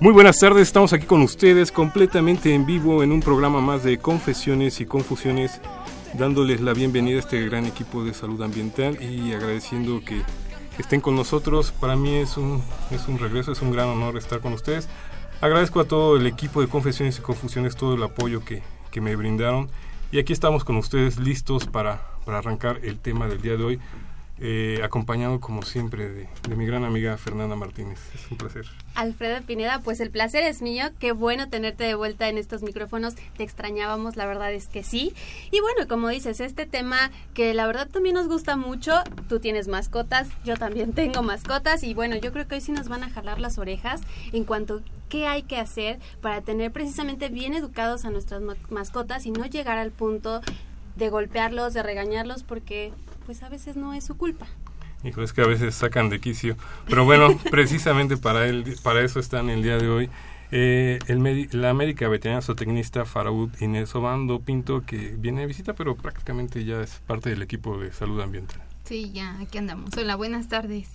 Muy buenas tardes, estamos aquí con ustedes completamente en vivo en un programa más de confesiones y confusiones, dándoles la bienvenida a este gran equipo de salud ambiental y agradeciendo que estén con nosotros. Para mí es un, es un regreso, es un gran honor estar con ustedes. Agradezco a todo el equipo de confesiones y confusiones todo el apoyo que, que me brindaron y aquí estamos con ustedes listos para, para arrancar el tema del día de hoy. Eh, acompañado como siempre de, mi gran amiga Fernanda Martínez. Es un placer. Alfredo Pineda, pues el placer es mío. Qué bueno tenerte de vuelta en estos micrófonos. Te extrañábamos, la verdad es que sí. Y bueno, como dices, este tema que la verdad también nos gusta mucho. Tú tienes mascotas, yo también tengo mascotas. Y bueno, yo creo que hoy sí nos van a jalar las orejas en cuanto a qué hay que hacer para tener precisamente bien educados a nuestras mascotas y no llegar al punto de golpearlos, de regañarlos, porque pues a veces no es su culpa. Hijo, es que a veces sacan de quicio. Pero bueno, precisamente para, el, para eso están el día de hoy. Eh, el la médica veterinaria zootecnista Faraud Inés Obando Pinto, que viene de visita, pero prácticamente ya es parte del equipo de salud ambiental. Sí, ya, aquí andamos. Hola, buenas tardes.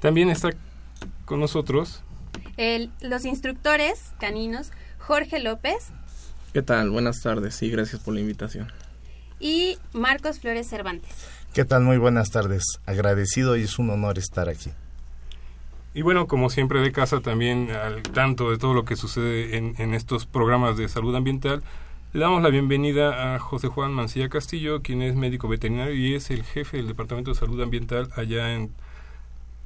También está con nosotros el, los instructores caninos Jorge López. ¿Qué tal? Buenas tardes y gracias por la invitación y Marcos Flores Cervantes. ¿Qué tal? Muy buenas tardes. Agradecido y es un honor estar aquí. Y bueno, como siempre de casa también al tanto de todo lo que sucede en, en estos programas de salud ambiental, le damos la bienvenida a José Juan Mancilla Castillo, quien es médico veterinario y es el jefe del Departamento de Salud Ambiental allá en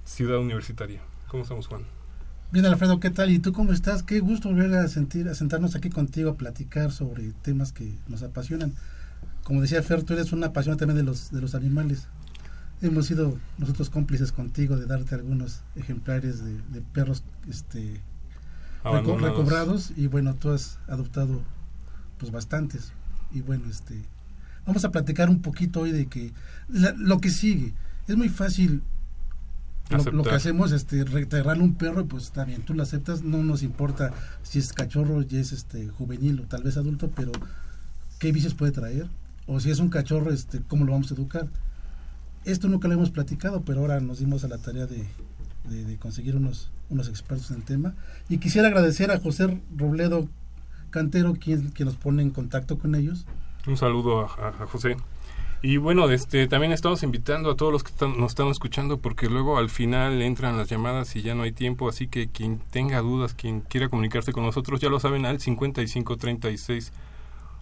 Ciudad Universitaria. ¿Cómo estamos, Juan? Bien, Alfredo, ¿qué tal? ¿Y tú cómo estás? Qué gusto volver a, sentir, a sentarnos aquí contigo a platicar sobre temas que nos apasionan como decía Fer, tú eres una apasionada también de los, de los animales. Hemos sido nosotros cómplices contigo de darte algunos ejemplares de, perros este, recobrados y bueno, tú has adoptado pues bastantes. Y bueno, este vamos a platicar un poquito hoy de que lo que sigue. Es muy fácil lo, que hacemos este regalar un perro y pues está bien tú lo aceptas no nos importa si es cachorro y es este juvenil o tal vez adulto pero qué vicios puede traer o si es un cachorro, este, ¿cómo lo vamos a educar? Esto nunca lo hemos platicado, pero ahora nos dimos a la tarea de, conseguir unos, unos expertos en el tema. Y quisiera agradecer a José Robledo Cantero, quien, quien nos pone en contacto con ellos. Un saludo a, José. Y bueno, este, también estamos invitando a todos los que nos están escuchando porque luego al final entran las llamadas y ya no hay tiempo, así que quien tenga dudas, quien quiera comunicarse con nosotros, ya lo saben al 5536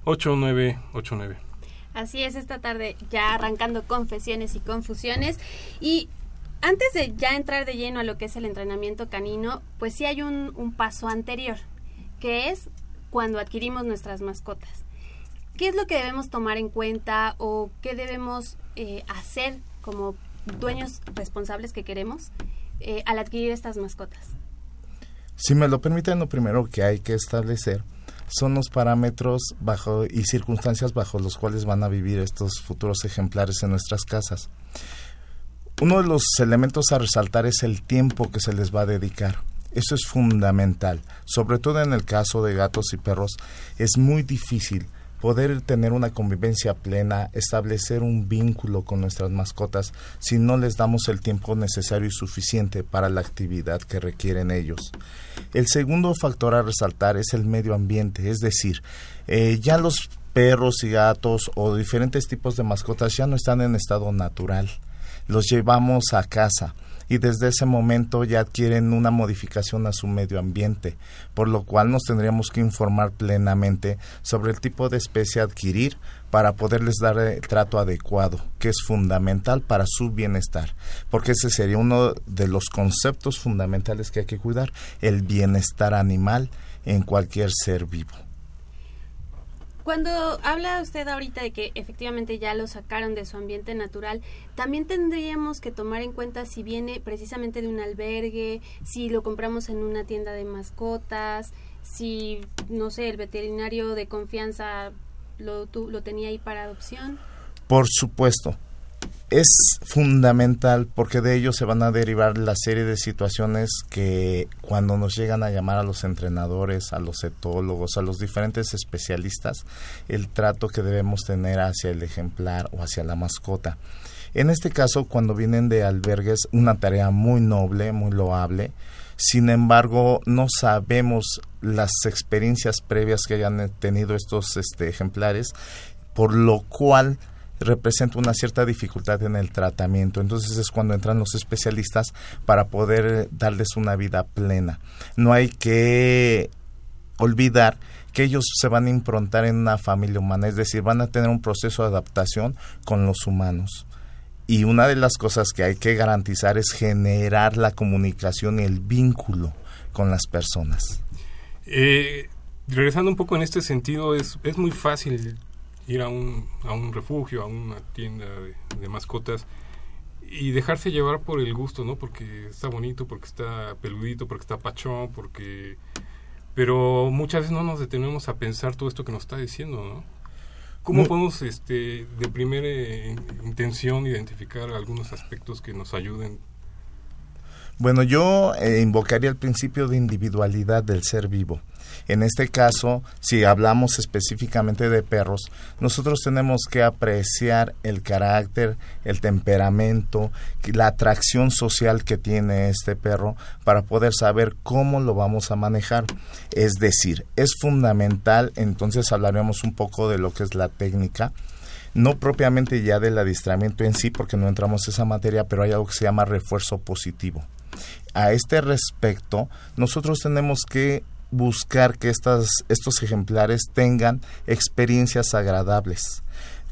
8989. Así es, esta tarde ya arrancando confesiones y confusiones. Y antes de ya entrar de lleno a lo que es el entrenamiento canino, pues sí hay un, paso anterior, que es cuando adquirimos nuestras mascotas. ¿Qué es lo que debemos tomar en cuenta o qué debemos eh, hacer como dueños responsables que queremos eh, al adquirir estas mascotas? Si me lo permiten, lo primero que hay que establecer son los parámetros bajo y circunstancias bajo los cuales van a vivir estos futuros ejemplares en nuestras casas. Uno de los elementos a resaltar es el tiempo que se les va a dedicar. Eso es fundamental, sobre todo en el caso de gatos y perros. Es muy difícil poder tener una convivencia plena, establecer un vínculo con nuestras mascotas si no les damos el tiempo necesario y suficiente para la actividad que requieren ellos. El segundo factor a resaltar es el medio ambiente, es decir, eh, ya los perros y gatos o diferentes tipos de mascotas ya no están en estado natural los llevamos a casa y desde ese momento ya adquieren una modificación a su medio ambiente, por lo cual nos tendríamos que informar plenamente sobre el tipo de especie a adquirir para poderles dar el trato adecuado, que es fundamental para su bienestar, porque ese sería uno de los conceptos fundamentales que hay que cuidar, el bienestar animal en cualquier ser vivo. Cuando habla usted ahorita de que efectivamente ya lo sacaron de su ambiente natural, también tendríamos que tomar en cuenta si viene precisamente de un albergue, si lo compramos en una tienda de mascotas, si, no sé, el veterinario de confianza lo, lo tenía ahí para adopción. Por supuesto es fundamental porque de ello se van a derivar la serie de situaciones que cuando nos llegan a llamar a los entrenadores, a los etólogos, a los diferentes especialistas, el trato que debemos tener hacia el ejemplar o hacia la mascota. En este caso, cuando vienen de albergues, una tarea muy noble, muy loable, sin embargo, no sabemos las experiencias previas que hayan tenido estos este, ejemplares, por lo cual representa una cierta dificultad en el tratamiento. Entonces es cuando entran los especialistas para poder darles una vida plena. No hay que olvidar que ellos se van a improntar en una familia humana, es decir, van a tener un proceso de adaptación con los humanos. Y una de las cosas que hay que garantizar es generar la comunicación y el vínculo con las personas. Eh, regresando un poco en este sentido, es, es muy fácil ir a un, a un refugio, a una tienda de, mascotas y dejarse llevar por el gusto, ¿no? Porque está bonito, porque está peludito, porque está pachón, porque... Pero muchas veces no nos detenemos a pensar todo esto que nos está diciendo, ¿no? ¿Cómo podemos, este, de primera intención, identificar algunos aspectos que nos ayuden? Bueno, yo eh, invocaría el principio de individualidad del ser vivo. En este caso, si hablamos específicamente de perros, nosotros tenemos que apreciar el carácter, el temperamento, la atracción social que tiene este perro para poder saber cómo lo vamos a manejar. Es decir, es fundamental, entonces hablaremos un poco de lo que es la técnica no propiamente ya del adiestramiento en sí, porque no entramos en esa materia, pero hay algo que se llama refuerzo positivo. A este respecto, nosotros tenemos que buscar que estas, estos ejemplares tengan experiencias agradables.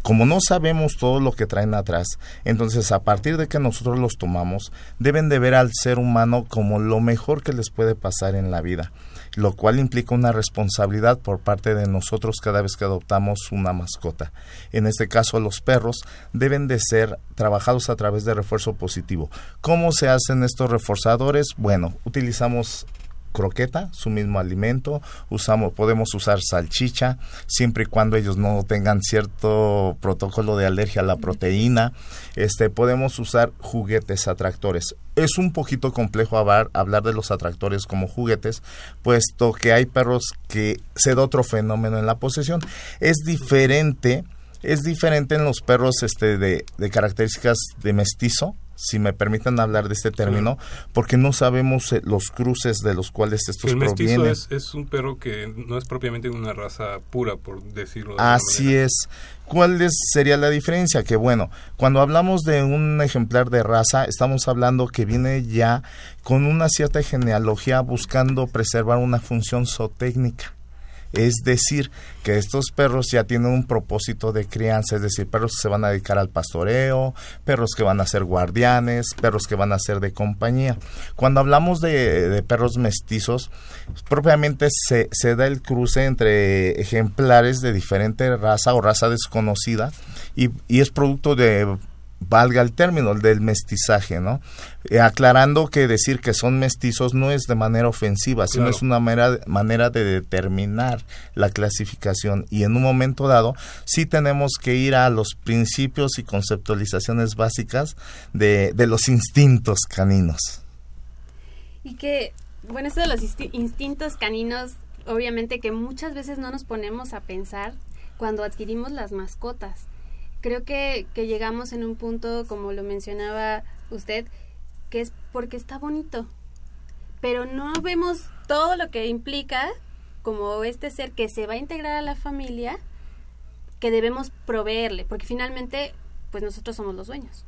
Como no sabemos todo lo que traen atrás, entonces a partir de que nosotros los tomamos, deben de ver al ser humano como lo mejor que les puede pasar en la vida, lo cual implica una responsabilidad por parte de nosotros cada vez que adoptamos una mascota. En este caso, los perros deben de ser trabajados a través de refuerzo positivo. ¿Cómo se hacen estos reforzadores? Bueno, utilizamos croqueta, su mismo alimento, usamos, podemos usar salchicha, siempre y cuando ellos no tengan cierto protocolo de alergia a la proteína, este, podemos usar juguetes atractores. Es un poquito complejo hablar, hablar de los atractores como juguetes, puesto que hay perros que se da otro fenómeno en la posesión. Es diferente, es diferente en los perros este, de, de características de mestizo, si me permiten hablar de este término, porque no sabemos eh, los cruces de los cuales estos el provienen. Es, es un perro que no es propiamente una raza pura, por decirlo de Así es. ¿Cuál es, sería la diferencia? Que bueno, cuando hablamos de un ejemplar de raza, estamos hablando que viene ya con una cierta genealogía buscando preservar una función zootécnica. Es decir, que estos perros ya tienen un propósito de crianza, es decir, perros que se van a dedicar al pastoreo, perros que van a ser guardianes, perros que van a ser de compañía. Cuando hablamos de, perros mestizos, propiamente se, da el cruce entre ejemplares de diferente raza o raza desconocida y es producto de valga el término del mestizaje, ¿no? Eh, aclarando que decir que son mestizos no es de manera ofensiva, sino es una manera, manera de determinar la clasificación y en un momento dado sí tenemos que ir a los principios y conceptualizaciones básicas de, de los instintos caninos. Y que, bueno, esto de los instintos caninos, obviamente que muchas veces no nos ponemos a pensar cuando adquirimos las mascotas creo que, que llegamos en un punto, como lo mencionaba usted, que es porque está bonito, pero no vemos todo lo que implica como este ser que se va a integrar a la familia, que debemos proveerle, porque finalmente, pues nosotros somos los dueños.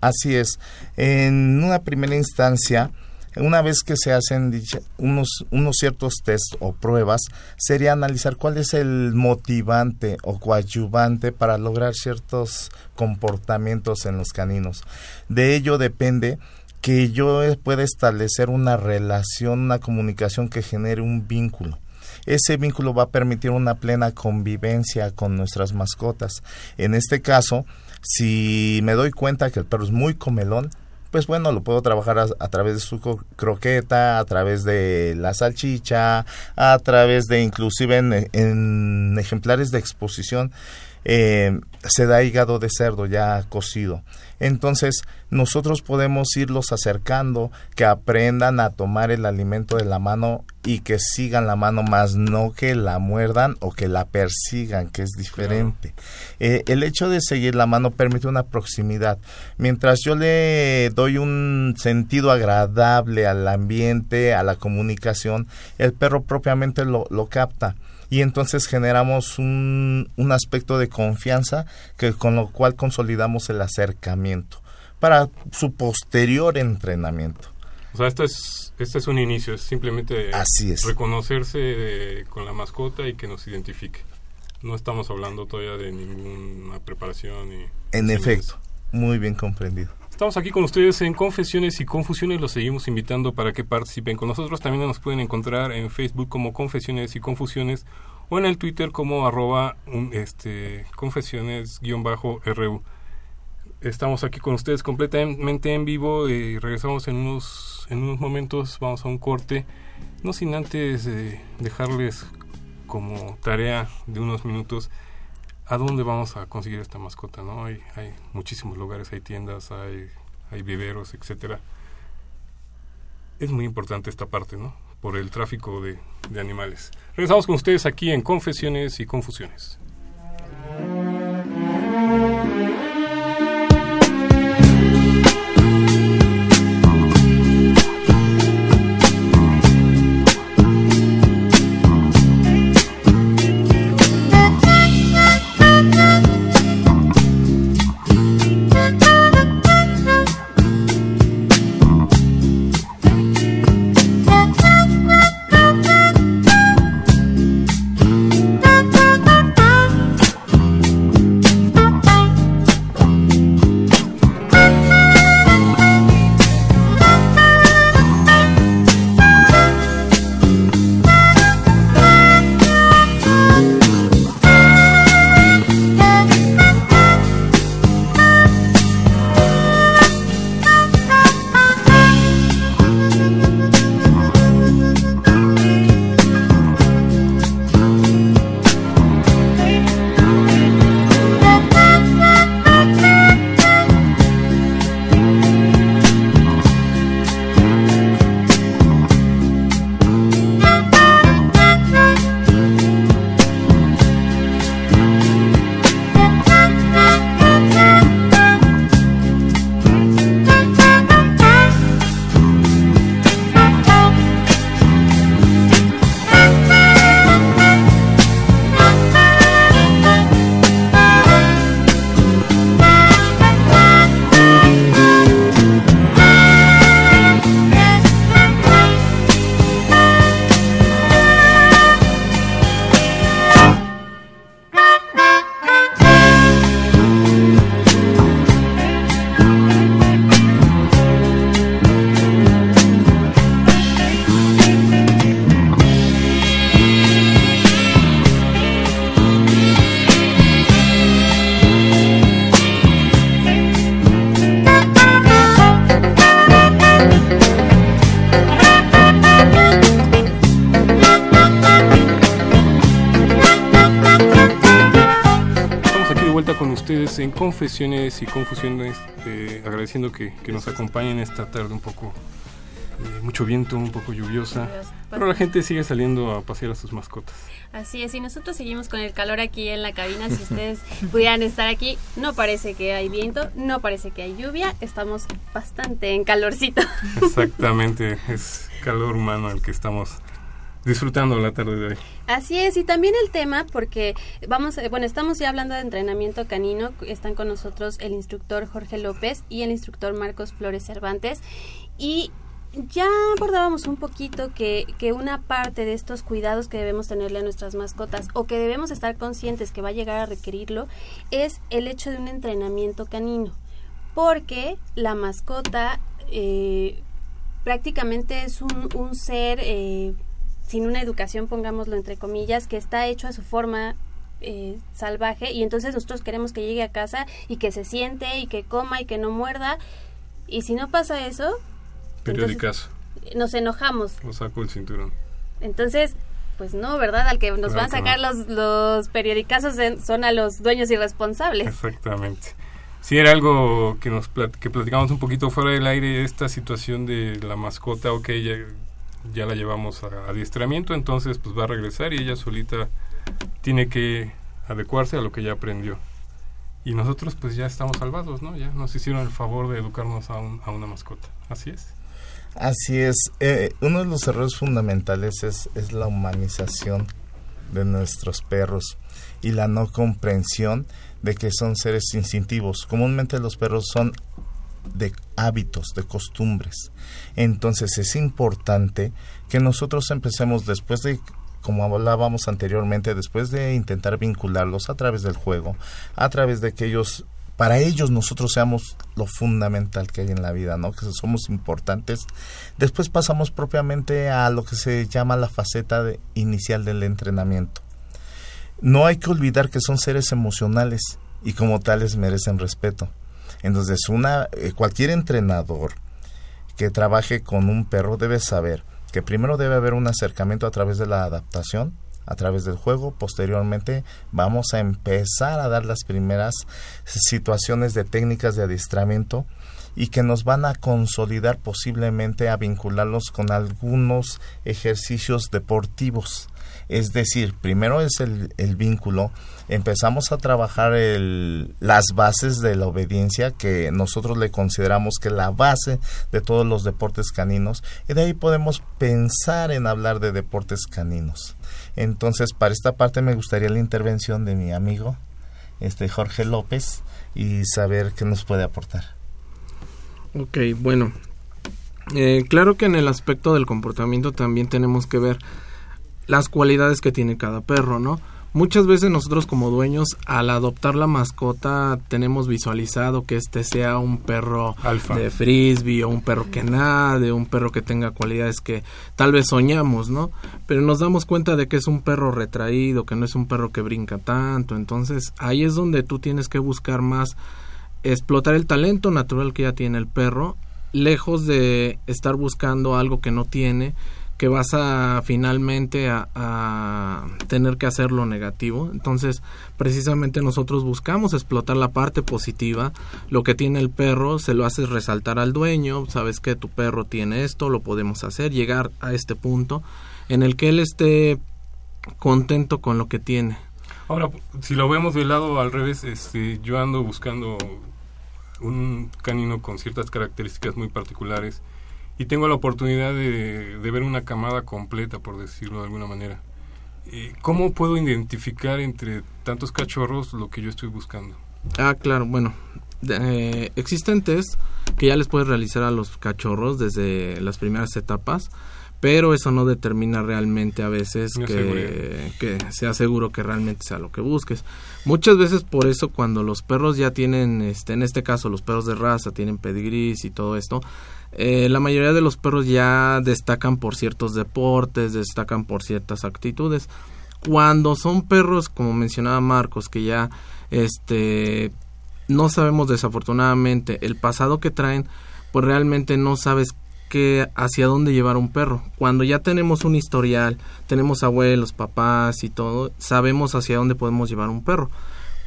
Así es. En una primera instancia, una vez que se hacen unos, unos ciertos test o pruebas, sería analizar cuál es el motivante o coadyuvante para lograr ciertos comportamientos en los caninos. De ello depende que yo pueda establecer una relación, una comunicación que genere un vínculo. Ese vínculo va a permitir una plena convivencia con nuestras mascotas. En este caso, si me doy cuenta que el perro es muy comelón, pues bueno, lo puedo trabajar a, través de su croqueta, a través de la salchicha, a través de inclusive en, en ejemplares de exposición eh, se da hígado de cerdo ya cocido. Entonces, nosotros podemos irlos acercando, que aprendan a tomar el alimento de la mano y que sigan la mano, más no que la muerdan o que la persigan, que es diferente. Eh, el hecho de seguir la mano permite una proximidad. Mientras yo le doy un sentido agradable al ambiente, a la comunicación, el perro propiamente lo, lo capta y entonces generamos un, un aspecto de confianza que con lo cual consolidamos el acercamiento para su posterior entrenamiento. O sea, esto es, este es un inicio, es simplemente Así es. reconocerse eh, con la mascota y que nos identifique. No estamos hablando todavía de ninguna preparación. Y, En efecto, muy bien comprendido. Estamos aquí con ustedes en Confesiones y Confusiones. Los seguimos invitando para que participen con nosotros. También nos pueden encontrar en Facebook como Confesiones y Confusiones o en el Twitter como arroba este, confesiones-ru. Estamos aquí con ustedes completamente en vivo y regresamos en unos, en unos momentos. Vamos a un corte. No sin antes eh, dejarles como tarea de unos minutos a dónde vamos a conseguir esta mascota, ¿no? Hay, hay muchísimos lugares, hay tiendas, hay, hay viveros, etcétera. Es muy importante esta parte, ¿no? Por el tráfico de, de animales. Regresamos con ustedes aquí en Confesiones y Confusiones. En Confesiones y Confusiones, eh, agradeciendo que, que nos acompañen esta tarde un poco, eh, mucho viento, un poco lluviosa, pero la gente sigue saliendo a pasear a sus mascotas. Así es, y nosotros seguimos con el calor aquí en la cabina. Si ustedes pudieran estar aquí, no parece que hay viento, no parece que hay lluvia, estamos bastante en calorcito. Exactamente, es calor humano el que estamos disfrutando la tarde de hoy. Así es, y también el tema, porque vamos, eh, bueno, estamos ya hablando de entrenamiento canino, están con nosotros el instructor Jorge López y el instructor Marcos Flores Cervantes, y ya abordábamos un poquito que, que una parte de estos cuidados que debemos tenerle a nuestras mascotas o que debemos estar conscientes que va a llegar a requerirlo es el hecho de un entrenamiento canino, porque la mascota eh, prácticamente es un, ser eh, sin una educación, pongámoslo entre comillas, que está hecho a su forma eh, salvaje y entonces nosotros queremos que llegue a casa y que se siente y que coma y que no muerda y si no pasa eso Periódicas. nos enojamos Lo saco el cinturón. entonces pues no verdad al que nos Claro van a sacar no. los los periodicazos en- son a los dueños irresponsables Exactamente. Sí, era algo que nos plat- que platicamos un poquito fuera del aire, esta situación de la mascota, ok, ya, ya la llevamos a adiestramiento, entonces pues va a regresar y ella solita tiene que adecuarse a lo que ya aprendió. Y nosotros pues ya estamos salvados, ¿no? Ya nos hicieron el favor de educarnos a, un- a una mascota. Así es. Así es. Eh, uno de los errores fundamentales es, es la humanización de nuestros perros y la no comprensión de que son seres instintivos. Comúnmente los perros son de hábitos, de costumbres. Entonces es importante que nosotros empecemos después de, como hablábamos anteriormente, después de intentar vincularlos a través del juego, a través de que ellos, para ellos nosotros seamos lo fundamental que hay en la vida, ¿no? Que somos importantes. Después pasamos propiamente a lo que se llama la faceta de- inicial del entrenamiento. No hay que olvidar que son seres emocionales y como tales merecen respeto. Entonces, una, eh, cualquier entrenador que trabaje con un perro debe saber que primero debe haber un acercamiento a través de la adaptación, a través del juego, posteriormente vamos a empezar a dar las primeras situaciones de técnicas de adiestramiento y que nos van a consolidar posiblemente a vincularlos con algunos ejercicios deportivos. Es decir, primero es el, vínculo, empezamos a trabajar el, las bases de la obediencia que nosotros le consideramos que la base de todos los deportes caninos y de ahí podemos pensar en hablar de deportes caninos. Entonces, para esta parte me gustaría la intervención de mi amigo este Jorge López y saber qué nos puede aportar. Ok, bueno. Eh, claro que en el aspecto del comportamiento también tenemos que ver las cualidades que tiene cada perro, ¿no? Muchas veces nosotros como dueños al adoptar la mascota tenemos visualizado que este sea un perro Alfa. de frisbee o un perro que nade, un perro que tenga cualidades que tal vez soñamos, ¿no? Pero nos damos cuenta de que es un perro retraído, que no es un perro que brinca tanto, entonces ahí es donde tú tienes que buscar más explotar el talento natural que ya tiene el perro, lejos de estar buscando algo que no tiene, que vas a finalmente a, tener que hacer lo negativo. Entonces, precisamente nosotros buscamos explotar la parte positiva, lo que tiene el perro, se lo haces resaltar al dueño, sabes que tu perro tiene esto, lo podemos hacer, llegar a este punto en el que él esté contento con lo que tiene. Ahora, si lo vemos del lado al revés, este, yo ando buscando un canino con ciertas características muy particulares y tengo la oportunidad de, de ver una camada completa, por decirlo de alguna manera. Eh, ¿Cómo puedo identificar entre tantos cachorros lo que yo estoy buscando? Ah, claro, bueno. eh, existen test que ya les puedes realizar a los cachorros desde las primeras etapas, pero eso no determina realmente a veces No es que, que sea seguro que realmente sea lo que busques. Muchas veces por eso cuando los perros ya tienen, este, en este caso los perros de raza tienen pedigrís y todo esto, eh, la mayoría de los perros ya destacan por ciertos deportes, destacan por ciertas actitudes. Cuando son perros, como mencionaba Marcos, que ya este no sabemos desafortunadamente el pasado que traen, pues realmente no sabes que hacia dónde llevar un perro. Cuando ya tenemos un historial, tenemos abuelos, papás y todo, sabemos hacia dónde podemos llevar un perro.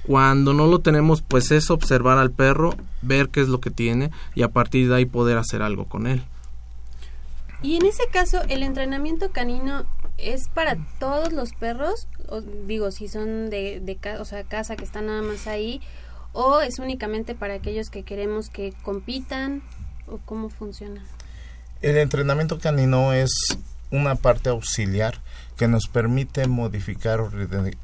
Cuando no lo tenemos, pues es observar al perro, ver qué es lo que tiene y a partir de ahí poder hacer algo con él. Y en ese caso, el entrenamiento canino es para todos los perros, o, digo, si son de, de o sea, casa que están nada más ahí, o es únicamente para aquellos que queremos que compitan, o cómo funciona. El entrenamiento canino es una parte auxiliar que nos permite modificar o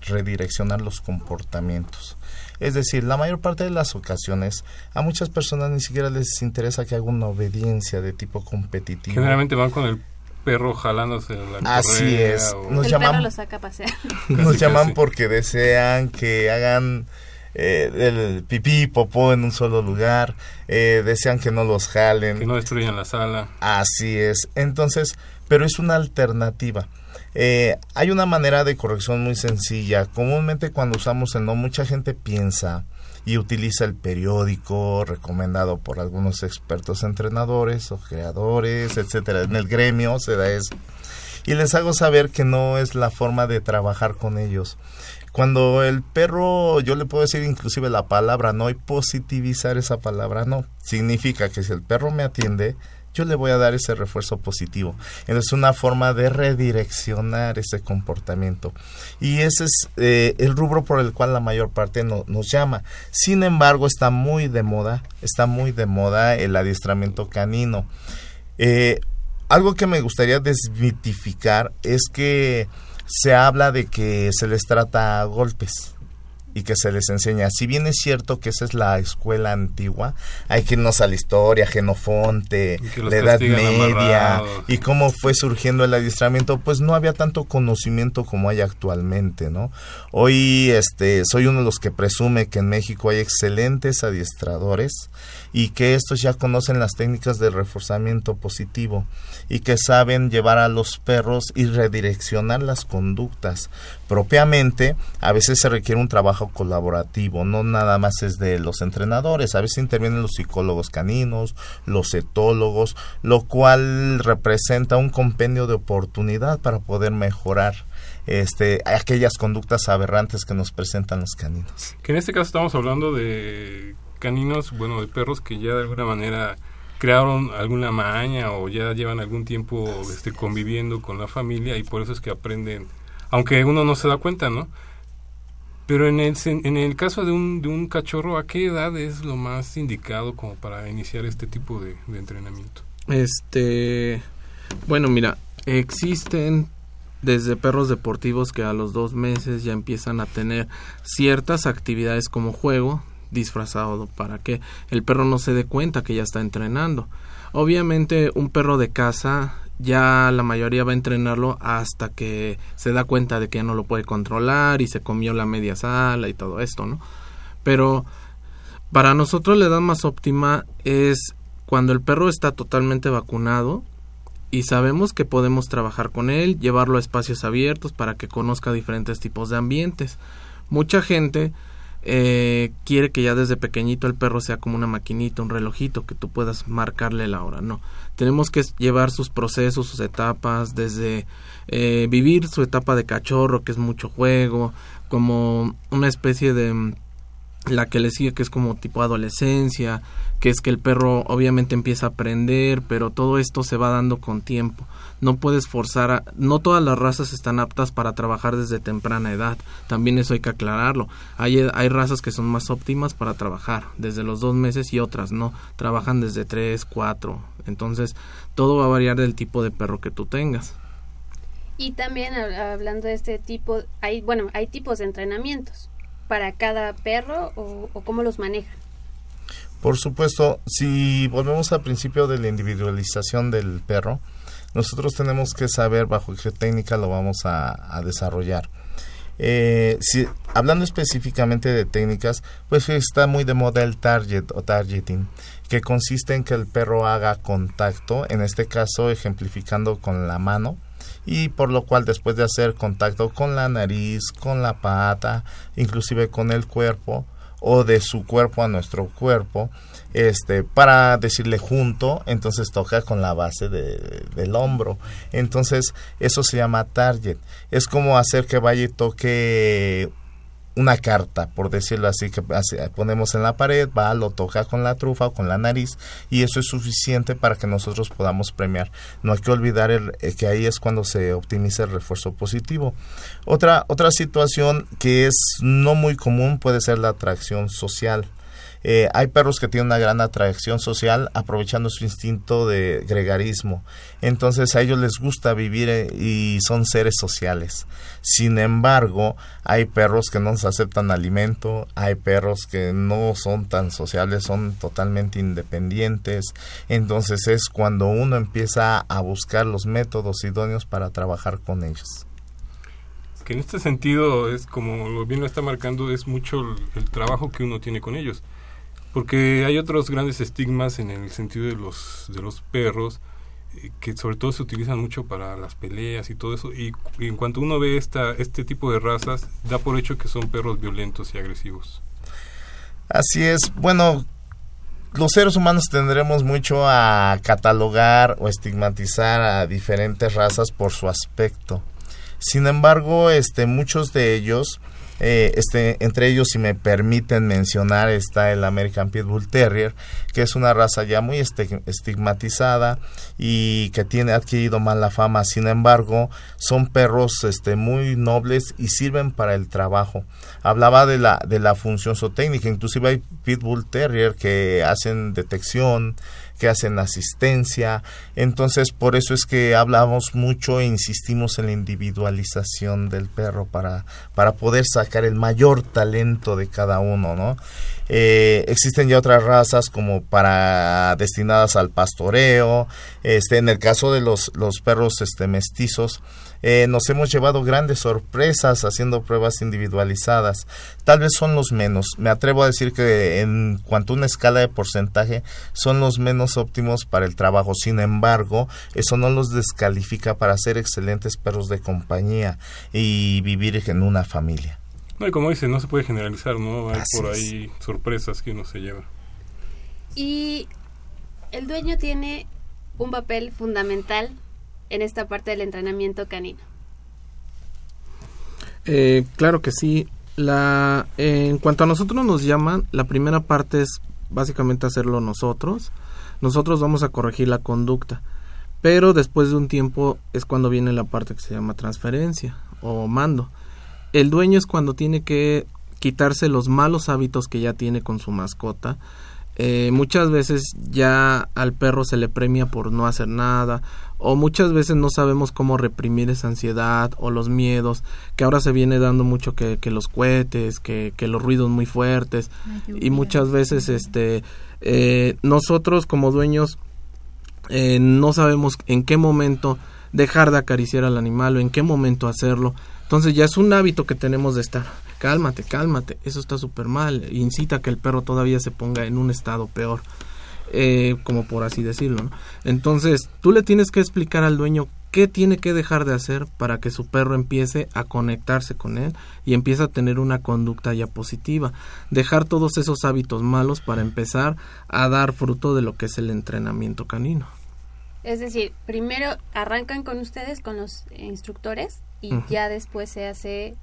redireccionar los comportamientos. Es decir, la mayor parte de las ocasiones a muchas personas ni siquiera les interesa que haga una obediencia de tipo competitivo. Generalmente van con el perro jalándose la Así es. Nos el llaman, perro lo saca a pasear. Nos llaman porque desean que hagan eh, el pipí popó en un solo lugar, eh, desean que no los jalen. Que no destruyan la sala. Así es. Entonces, pero es una alternativa. Eh, hay una manera de corrección muy sencilla. Comúnmente cuando usamos el no, mucha gente piensa y utiliza el periódico recomendado por algunos expertos entrenadores o creadores, etcétera. En el gremio se da eso. Y les hago saber que no es la forma de trabajar con ellos. Cuando el perro, yo le puedo decir inclusive la palabra no y positivizar esa palabra no, significa que si el perro me atiende, yo le voy a dar ese refuerzo positivo. Es una forma de redireccionar ese comportamiento. Y ese es eh, el rubro por el cual la mayor parte nos llama. Sin embargo, está muy de moda, está muy de moda el adiestramiento canino. Eh, algo que me gustaría desmitificar es que se habla de que se les trata a golpes y que se les enseña. Si bien es cierto que esa es la escuela antigua, hay que irnos a la historia, Genofonte, la Edad Media y cómo fue surgiendo el adiestramiento, pues no había tanto conocimiento como hay actualmente, ¿no? Hoy este soy uno de los que presume que en México hay excelentes adiestradores y que estos ya conocen las técnicas de reforzamiento positivo y que saben llevar a los perros y redireccionar las conductas. Propiamente, a veces se requiere un trabajo colaborativo, no nada más es de los entrenadores, a veces intervienen los psicólogos caninos, los etólogos, lo cual representa un compendio de oportunidad para poder mejorar este, aquellas conductas aberrantes que nos presentan los caninos. Que en este caso estamos hablando de caninos, bueno, de perros que ya de alguna manera crearon alguna maña o ya llevan algún tiempo este, conviviendo con la familia y por eso es que aprenden, aunque uno no se da cuenta, ¿no? Pero en el, en el caso de un, de un cachorro, ¿a qué edad es lo más indicado como para iniciar este tipo de, de entrenamiento? Este, bueno, mira, existen desde perros deportivos que a los dos meses ya empiezan a tener ciertas actividades como juego, disfrazado para que el perro no se dé cuenta que ya está entrenando. Obviamente un perro de casa ya la mayoría va a entrenarlo hasta que se da cuenta de que ya no lo puede controlar y se comió la media sala y todo esto, ¿no? Pero para nosotros la edad más óptima es cuando el perro está totalmente vacunado y sabemos que podemos trabajar con él, llevarlo a espacios abiertos para que conozca diferentes tipos de ambientes. Mucha gente eh, quiere que ya desde pequeñito el perro sea como una maquinita, un relojito, que tú puedas marcarle la hora. No, tenemos que llevar sus procesos, sus etapas, desde eh, vivir su etapa de cachorro, que es mucho juego, como una especie de la que le sigue que es como tipo adolescencia, que es que el perro obviamente empieza a aprender, pero todo esto se va dando con tiempo. No puedes forzar a, no todas las razas están aptas para trabajar desde temprana edad también eso hay que aclararlo. Hay, hay razas que son más óptimas para trabajar desde los dos meses y otras no trabajan desde tres cuatro entonces todo va a variar del tipo de perro que tú tengas. Y también hablando de este tipo hay bueno hay tipos de entrenamientos para cada perro o, cómo los manejan por supuesto, si volvemos al principio de la individualización del perro, nosotros tenemos que saber bajo qué técnica lo vamos a, desarrollar. Eh, hablando específicamente de técnicas, pues está muy de moda el target o targeting, que consiste en que el perro haga contacto, en este caso ejemplificando con la mano, y por lo cual después de hacer contacto con la nariz, con la pata, inclusive con el cuerpo, o de su cuerpo a nuestro cuerpo, este, para decirle junto, entonces toca con la base de, del hombro. Entonces, eso se llama target. Es como hacer que vaya y toque una carta, por decirlo así, que ponemos en la pared, va, lo toca con la trufa o con la nariz y eso es suficiente para que nosotros podamos premiar. No hay que olvidar el, eh, que ahí es cuando se optimiza el refuerzo positivo. Otra, otra situación que es no muy común puede ser la atracción social. Eh, hay perros que tienen una gran atracción social aprovechando su instinto de gregarismo. Entonces a ellos les gusta vivir eh, y son seres sociales. Sin embargo, hay perros que no se aceptan alimento, hay perros que no son tan sociales, son totalmente independientes. Entonces es cuando uno empieza a buscar los métodos idóneos para trabajar con ellos que en este sentido es como bien lo está marcando es mucho el, trabajo que uno tiene con ellos porque hay otros grandes estigmas en el sentido de los de los perros eh, que sobre todo se utilizan mucho para las peleas y todo eso y, y, en cuanto uno ve esta este tipo de razas da por hecho que son perros violentos y agresivos. Así es. Bueno los seres humanos tendremos mucho a catalogar o estigmatizar a diferentes razas por su aspecto. Sin embargo, este, muchos de ellos, eh, este, entre ellos, si me permiten mencionar, está el American Pit Bull Terrier, que es una raza ya muy estigmatizada y que tiene adquirido mala fama. Sin embargo, son perros este, muy nobles y sirven para el trabajo. Hablaba de la, de la función zootécnica, inclusive hay Pitbull Terrier que hacen detección, que hacen asistencia. Entonces, por eso es que hablamos mucho e insistimos en la individualización del perro para, para poder sacar el mayor talento de cada uno, ¿no? Eh, existen ya otras razas como para destinadas al pastoreo. Este, en el caso de los, los perros este, mestizos, eh, nos hemos llevado grandes sorpresas haciendo pruebas individualizadas. Tal vez son los menos. Me atrevo a decir que en cuanto a una escala de porcentaje son los menos óptimos para el trabajo. Sin embargo, eso no los descalifica para ser excelentes perros de compañía y vivir en una familia. No, y como dice, no se puede generalizar, ¿no? Hay Así por ahí es. sorpresas que uno se lleva. Y el dueño tiene un papel fundamental en esta parte del entrenamiento canino. Eh, claro que sí. La, eh, en cuanto a nosotros nos llaman, la primera parte es básicamente hacerlo nosotros. Nosotros vamos a corregir la conducta. Pero después de un tiempo es cuando viene la parte que se llama transferencia o mando el dueño es cuando tiene que quitarse los malos hábitos que ya tiene con su mascota. Eh, muchas veces ya al perro se le premia por no hacer nada o muchas veces no sabemos cómo reprimir esa ansiedad o los miedos que ahora se viene dando mucho que, que los cohetes que, que, los ruidos muy fuertes y muchas veces este eh, nosotros como dueños eh, no sabemos en qué momento dejar de acariciar al animal o en qué momento hacerlo entonces ya es un hábito que tenemos de estar, cálmate, cálmate, eso está súper mal, incita a que el perro todavía se ponga en un estado peor, eh, como por así decirlo. ¿no? Entonces tú le tienes que explicar al dueño qué tiene que dejar de hacer para que su perro empiece a conectarse con él y empiece a tener una conducta ya positiva. Dejar todos esos hábitos malos para empezar a dar fruto de lo que es el entrenamiento canino. Es decir, primero arrancan con ustedes, con los instructores, y ya después se hace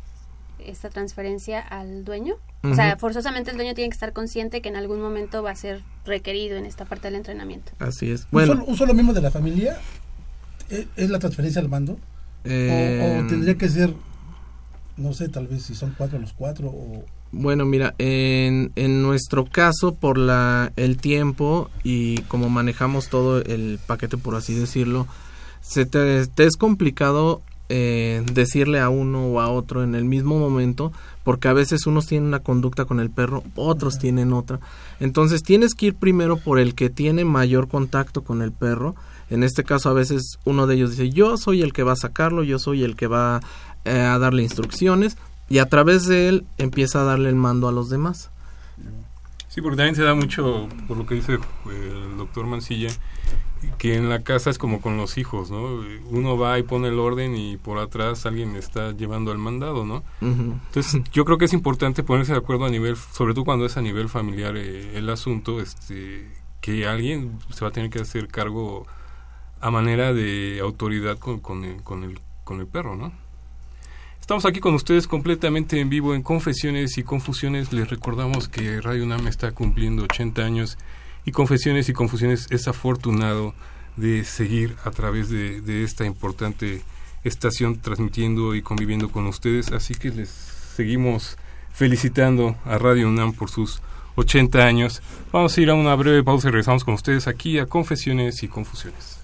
esta transferencia al dueño. O sea, forzosamente el dueño tiene que estar consciente que en algún momento va a ser requerido en esta parte del entrenamiento. Así es. Bueno, ¿Un, solo, miembro de la familia e, es la transferencia al mando? ¿O, em, tendría que ser, no sé, tal vez si son cuatro los cuatro? O... Bueno, mira, en, en nuestro caso, por la, el tiempo y como manejamos todo el paquete, por así decirlo, se te, te es complicado eh, decirle a uno o a otro en el mismo momento, porque a veces unos tienen una conducta con el perro, otros tienen otra. Entonces tienes que ir primero por el que tiene mayor contacto con el perro. En este caso a veces uno de ellos dice yo soy el que va a sacarlo, yo soy el que va eh, a darle instrucciones y a través de él empieza a darle el mando a los demás. Sí, porque también se da mucho, por lo que dice eh, el doctor Mancilla, que en la casa es como con los hijos, ¿no? Uno va y pone el orden y por atrás alguien está llevando el mandado, ¿no? Entonces, yo creo que es importante ponerse de acuerdo a nivel, sobre todo cuando es a nivel familiar eh, el asunto, este, que alguien se va a tener que hacer cargo a manera de autoridad con, con, el, con, el, con el perro, ¿no? Estamos aquí con ustedes completamente en vivo en Confesiones y Confusiones. Les recordamos que Radio UNAM está cumpliendo 80 años y Confesiones y Confusiones es afortunado de seguir a través de, esta importante estación transmitiendo y conviviendo con ustedes. Así que les seguimos felicitando a Radio UNAM por sus 80 años. Vamos a ir a una breve pausa y regresamos con ustedes aquí a Confesiones y Confusiones.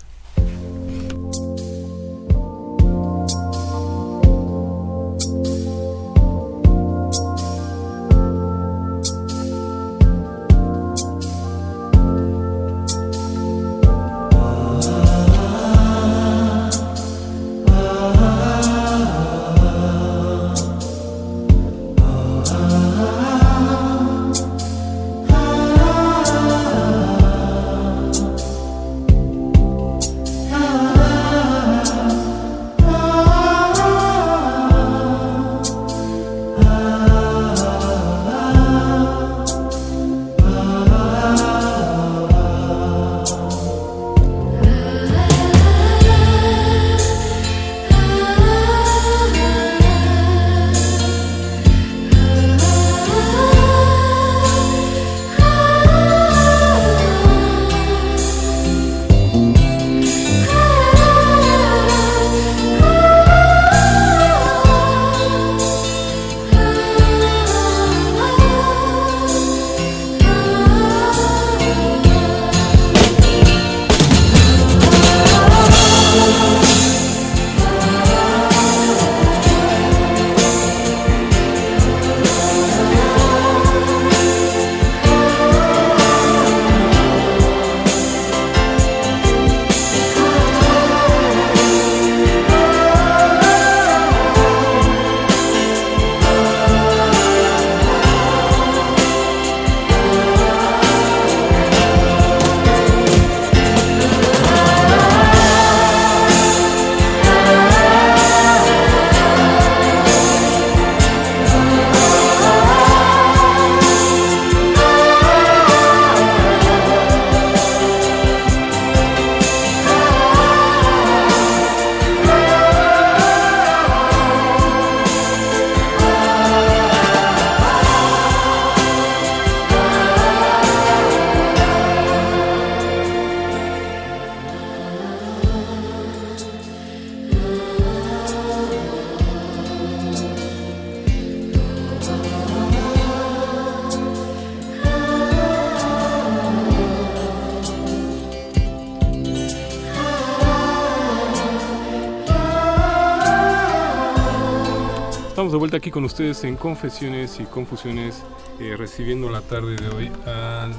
Vuelta aquí con ustedes en Confesiones y Confusiones, eh, recibiendo la tarde de hoy al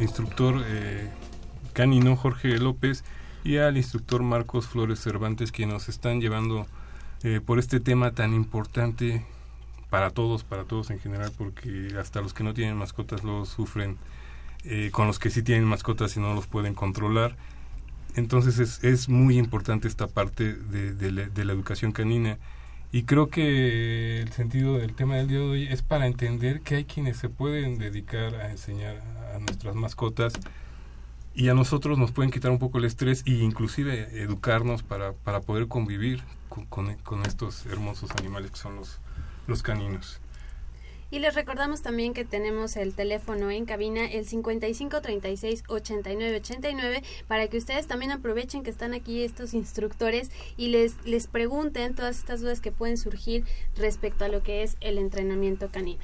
instructor eh, canino Jorge López y al instructor Marcos Flores Cervantes, que nos están llevando eh, por este tema tan importante para todos, para todos en general, porque hasta los que no tienen mascotas lo sufren eh, con los que sí tienen mascotas y no los pueden controlar. Entonces es, es muy importante esta parte de, de la- de la educación canina. Y creo que el sentido del tema del día de hoy es para entender que hay quienes se pueden dedicar a enseñar a nuestras mascotas y a nosotros nos pueden quitar un poco el estrés e inclusive educarnos para, para poder convivir con, con- con estos hermosos animales que son los, los caninos. Y les recordamos también que tenemos el teléfono en cabina, el 55 36 89 89, para que ustedes también aprovechen que están aquí estos instructores y les, les pregunten todas estas dudas que pueden surgir respecto a lo que es el entrenamiento canino.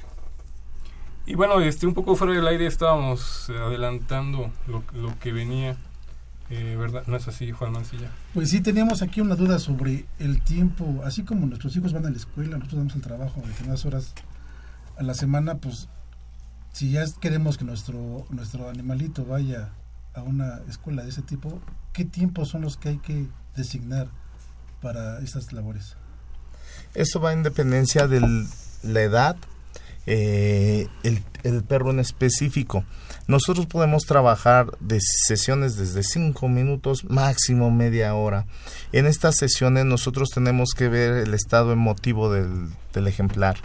Y bueno, este un poco fuera del aire estábamos adelantando lo, lo que venía, eh, ¿verdad? ¿No es así, Juan Mancilla? Pues sí, teníamos aquí una duda sobre el tiempo. Así como nuestros hijos van a la escuela, nosotros damos el trabajo determinadas horas a la semana, pues si ya queremos que nuestro, nuestro animalito vaya a una escuela de ese tipo, ¿qué tiempos son los que hay que designar para estas labores? Eso va en dependencia de la edad, eh, el, el perro en específico. Nosotros podemos trabajar de sesiones desde 5 minutos, máximo media hora. En estas sesiones nosotros tenemos que ver el estado emotivo del, del ejemplar.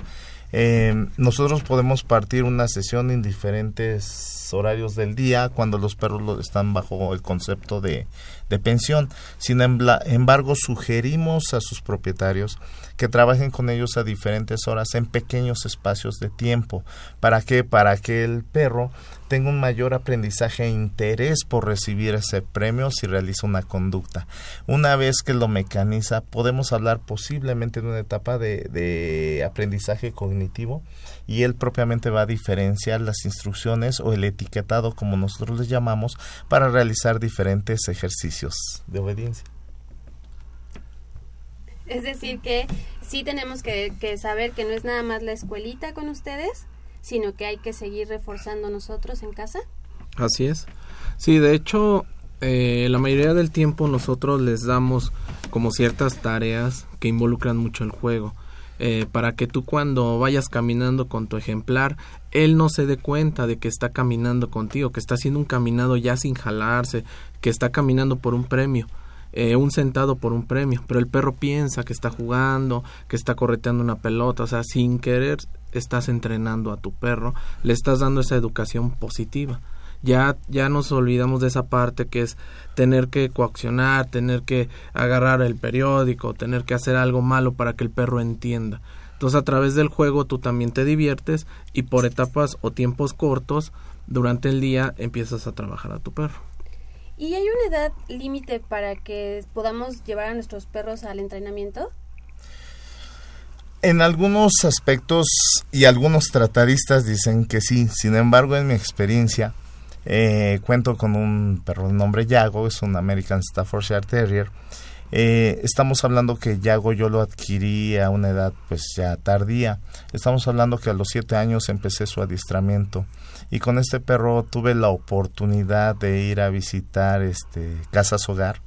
Eh, nosotros podemos partir una sesión en diferentes horarios del día cuando los perros están bajo el concepto de, de pensión. Sin embargo, sugerimos a sus propietarios que trabajen con ellos a diferentes horas en pequeños espacios de tiempo. ¿Para qué? Para que el perro tenga un mayor aprendizaje e interés por recibir ese premio si realiza una conducta. Una vez que lo mecaniza, podemos hablar posiblemente de una etapa de, de aprendizaje cognitivo y él propiamente va a diferenciar las instrucciones o el etiquetado, como nosotros les llamamos, para realizar diferentes ejercicios de obediencia. Es decir, que sí tenemos que, que saber que no es nada más la escuelita con ustedes, sino que hay que seguir reforzando nosotros en casa. Así es. Sí, de hecho, eh, la mayoría del tiempo nosotros les damos como ciertas tareas que involucran mucho el juego. Eh, para que tú cuando vayas caminando con tu ejemplar, él no se dé cuenta de que está caminando contigo, que está haciendo un caminado ya sin jalarse, que está caminando por un premio. Eh, un sentado por un premio, pero el perro piensa que está jugando, que está correteando una pelota, o sea, sin querer estás entrenando a tu perro, le estás dando esa educación positiva. Ya, ya nos olvidamos de esa parte que es tener que coaccionar, tener que agarrar el periódico, tener que hacer algo malo para que el perro entienda. Entonces a través del juego tú también te diviertes y por etapas o tiempos cortos durante el día empiezas a trabajar a tu perro. ¿Y hay una edad límite para que podamos llevar a nuestros perros al entrenamiento? En algunos aspectos y algunos tratadistas dicen que sí, sin embargo en mi experiencia eh, cuento con un perro de nombre Yago, es un American Staffordshire Terrier. Eh, estamos hablando que Yago yo lo adquirí a una edad pues ya tardía. Estamos hablando que a los siete años empecé su adiestramiento. Y con este perro tuve la oportunidad de ir a visitar este casas hogar.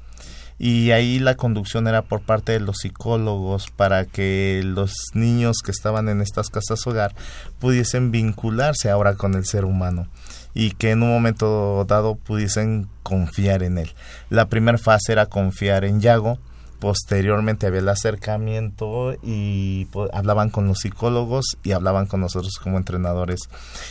Y ahí la conducción era por parte de los psicólogos para que los niños que estaban en estas casas hogar pudiesen vincularse ahora con el ser humano y que en un momento dado pudiesen confiar en él. La primera fase era confiar en Yago, posteriormente había el acercamiento y hablaban con los psicólogos y hablaban con nosotros como entrenadores.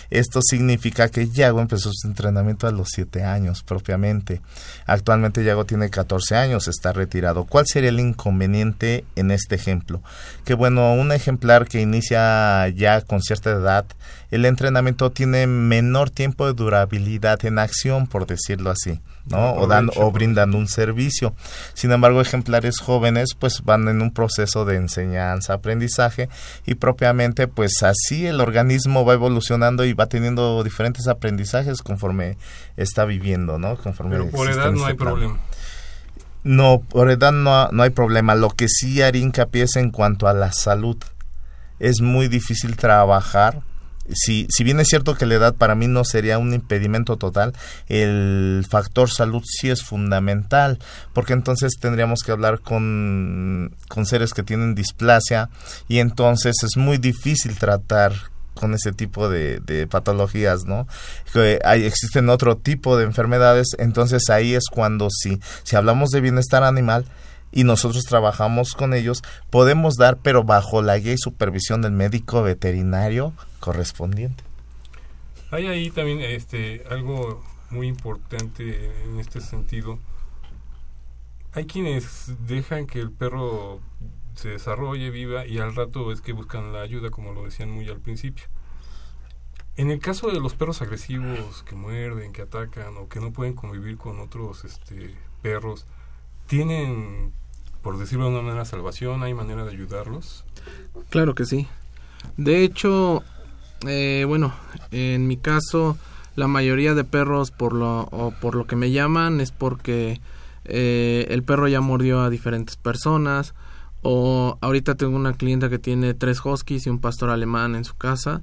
Esto significa que Yago empezó su entrenamiento a los 7 años propiamente. Actualmente Yago tiene 14 años, está retirado. ¿Cuál sería el inconveniente en este ejemplo? Que bueno, un ejemplar que inicia ya con cierta edad, el entrenamiento tiene menor tiempo de durabilidad en acción, por decirlo así. ¿No? O, dando, o brindando un servicio. Sin embargo, ejemplares jóvenes pues van en un proceso de enseñanza, aprendizaje y propiamente pues así el organismo va evolucionando y va teniendo diferentes aprendizajes conforme está viviendo, ¿no? Conforme Pero por edad no hay problema. No, por edad no, no hay problema. Lo que sí haría hincapié es en cuanto a la salud. Es muy difícil trabajar si, si bien es cierto que la edad para mí no sería un impedimento total, el factor salud sí es fundamental, porque entonces tendríamos que hablar con, con seres que tienen displasia y entonces es muy difícil tratar con ese tipo de, patologías, ¿no? Que hay, existen otro tipo de enfermedades, entonces ahí es cuando si, si hablamos de bienestar animal, y nosotros trabajamos con ellos, podemos dar, pero bajo la guía y supervisión del médico veterinario correspondiente. Hay ahí también este algo muy importante en este sentido. Hay quienes dejan que el perro se desarrolle, viva y al rato es que buscan la ayuda, como lo decían muy al principio. En el caso de los perros agresivos que muerden, que atacan o que no pueden convivir con otros este, perros, ¿tienen por decirlo de una manera, salvación? ¿Hay manera de ayudarlos? Claro que sí. De hecho, eh, bueno, en mi caso, la mayoría de perros, por lo, por lo que me llaman, es porque eh, el perro ya mordió a diferentes personas. O ahorita tengo una clienta que tiene tres huskies y un pastor alemán en su casa.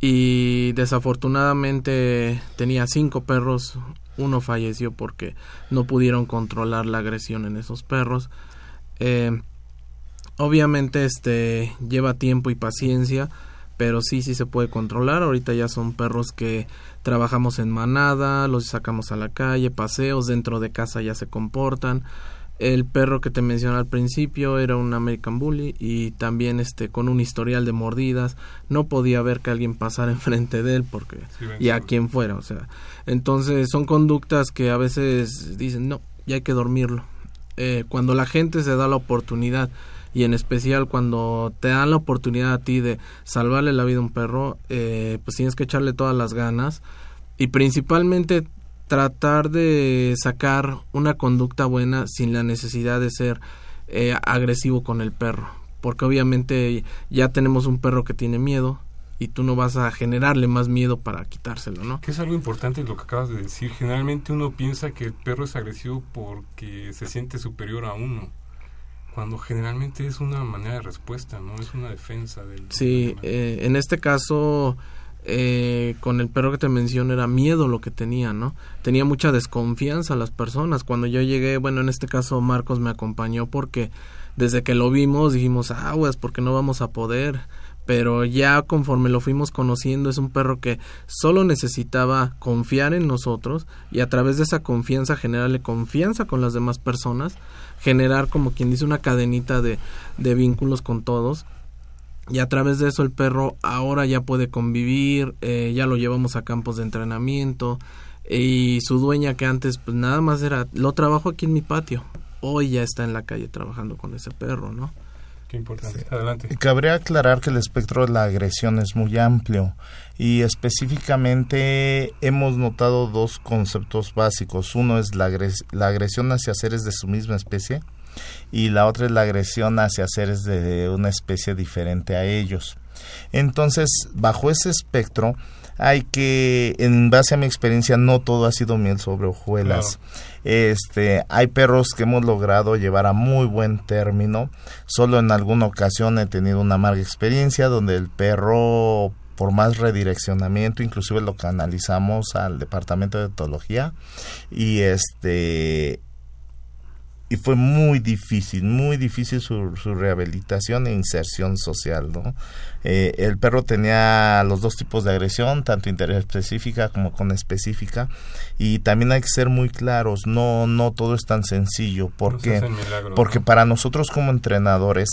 Y desafortunadamente tenía cinco perros. Uno falleció porque no pudieron controlar la agresión en esos perros. Eh, obviamente este lleva tiempo y paciencia, pero sí, sí se puede controlar. Ahorita ya son perros que trabajamos en manada, los sacamos a la calle, paseos dentro de casa ya se comportan. El perro que te mencioné al principio era un American Bully y también este con un historial de mordidas. No podía ver que alguien pasara enfrente de él porque y a quien fuera, o sea. Entonces son conductas que a veces dicen, "No, ya hay que dormirlo." Eh, cuando la gente se da la oportunidad y en especial cuando te dan la oportunidad a ti de salvarle la vida a un perro, eh, pues tienes que echarle todas las ganas y principalmente tratar de sacar una conducta buena sin la necesidad de ser eh, agresivo con el perro porque obviamente ya tenemos un perro que tiene miedo y tú no vas a generarle más miedo para quitárselo, ¿no? Que es algo importante lo que acabas de decir. Generalmente uno piensa que el perro es agresivo porque se siente superior a uno, cuando generalmente es una manera de respuesta, ¿no? Es una defensa del... Sí, eh, en este caso, eh, con el perro que te menciono era miedo lo que tenía, ¿no? Tenía mucha desconfianza a las personas. Cuando yo llegué, bueno, en este caso Marcos me acompañó porque desde que lo vimos dijimos, aguas, porque no vamos a poder pero ya conforme lo fuimos conociendo es un perro que solo necesitaba confiar en nosotros y a través de esa confianza generarle confianza con las demás personas, generar como quien dice una cadenita de, de vínculos con todos y a través de eso el perro ahora ya puede convivir, eh, ya lo llevamos a campos de entrenamiento y su dueña que antes pues nada más era, lo trabajo aquí en mi patio, hoy ya está en la calle trabajando con ese perro, ¿no? Qué importante. Adelante. Cabría aclarar que el espectro de la agresión es muy amplio y específicamente hemos notado dos conceptos básicos. Uno es la, la agresión hacia seres de su misma especie y la otra es la agresión hacia seres de una especie diferente a ellos. Entonces, bajo ese espectro, hay que, en base a mi experiencia, no todo ha sido miel sobre hojuelas. Este, hay perros que hemos logrado llevar a muy buen término. Solo en alguna ocasión he tenido una amarga experiencia donde el perro por más redireccionamiento, inclusive lo canalizamos al departamento de etología y este y fue muy difícil, muy difícil su, su rehabilitación e inserción social, ¿no? Eh, el perro tenía los dos tipos de agresión, tanto interespecífica como con específica, y también hay que ser muy claros, no, no todo es tan sencillo, porque, porque para nosotros como entrenadores,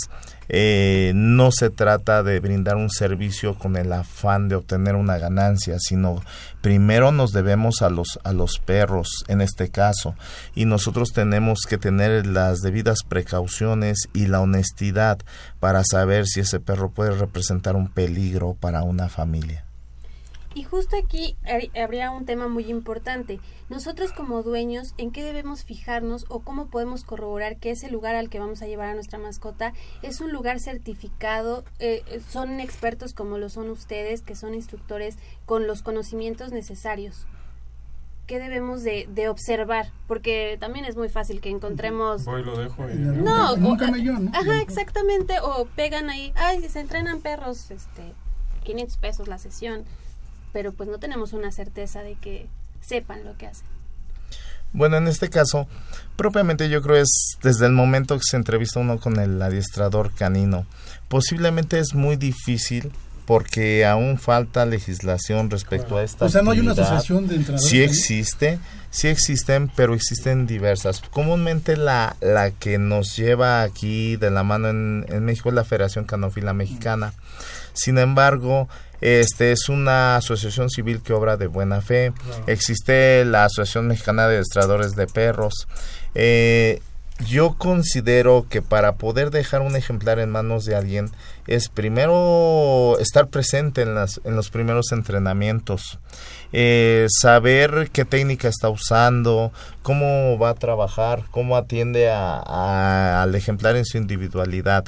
eh, no se trata de brindar un servicio con el afán de obtener una ganancia, sino primero nos debemos a los a los perros en este caso y nosotros tenemos que tener las debidas precauciones y la honestidad para saber si ese perro puede representar un peligro para una familia. Y justo aquí habría un tema muy importante. Nosotros como dueños, ¿en qué debemos fijarnos o cómo podemos corroborar que ese lugar al que vamos a llevar a nuestra mascota es un lugar certificado? Eh, son expertos como lo son ustedes, que son instructores con los conocimientos necesarios. ¿Qué debemos de, observar? Porque también es muy fácil que encontremos... Voy, lo dejo No, Ajá, exactamente. O pegan ahí, ay, se entrenan perros, este, 500 pesos la sesión pero pues no tenemos una certeza de que sepan lo que hacen. Bueno, en este caso, propiamente yo creo es desde el momento que se entrevista uno con el adiestrador canino. Posiblemente es muy difícil porque aún falta legislación respecto a esta. O sea, no hay una asociación de entrenadores. Sí existe, sí existen, pero existen diversas. Comúnmente la, la que nos lleva aquí de la mano en, en México es la Federación Canófila Mexicana. Sin embargo, este es una asociación civil que obra de buena fe. Existe la Asociación Mexicana de Estradores de Perros. Eh, yo considero que para poder dejar un ejemplar en manos de alguien es primero estar presente en, las, en los primeros entrenamientos, eh, saber qué técnica está usando, cómo va a trabajar, cómo atiende al ejemplar en su individualidad.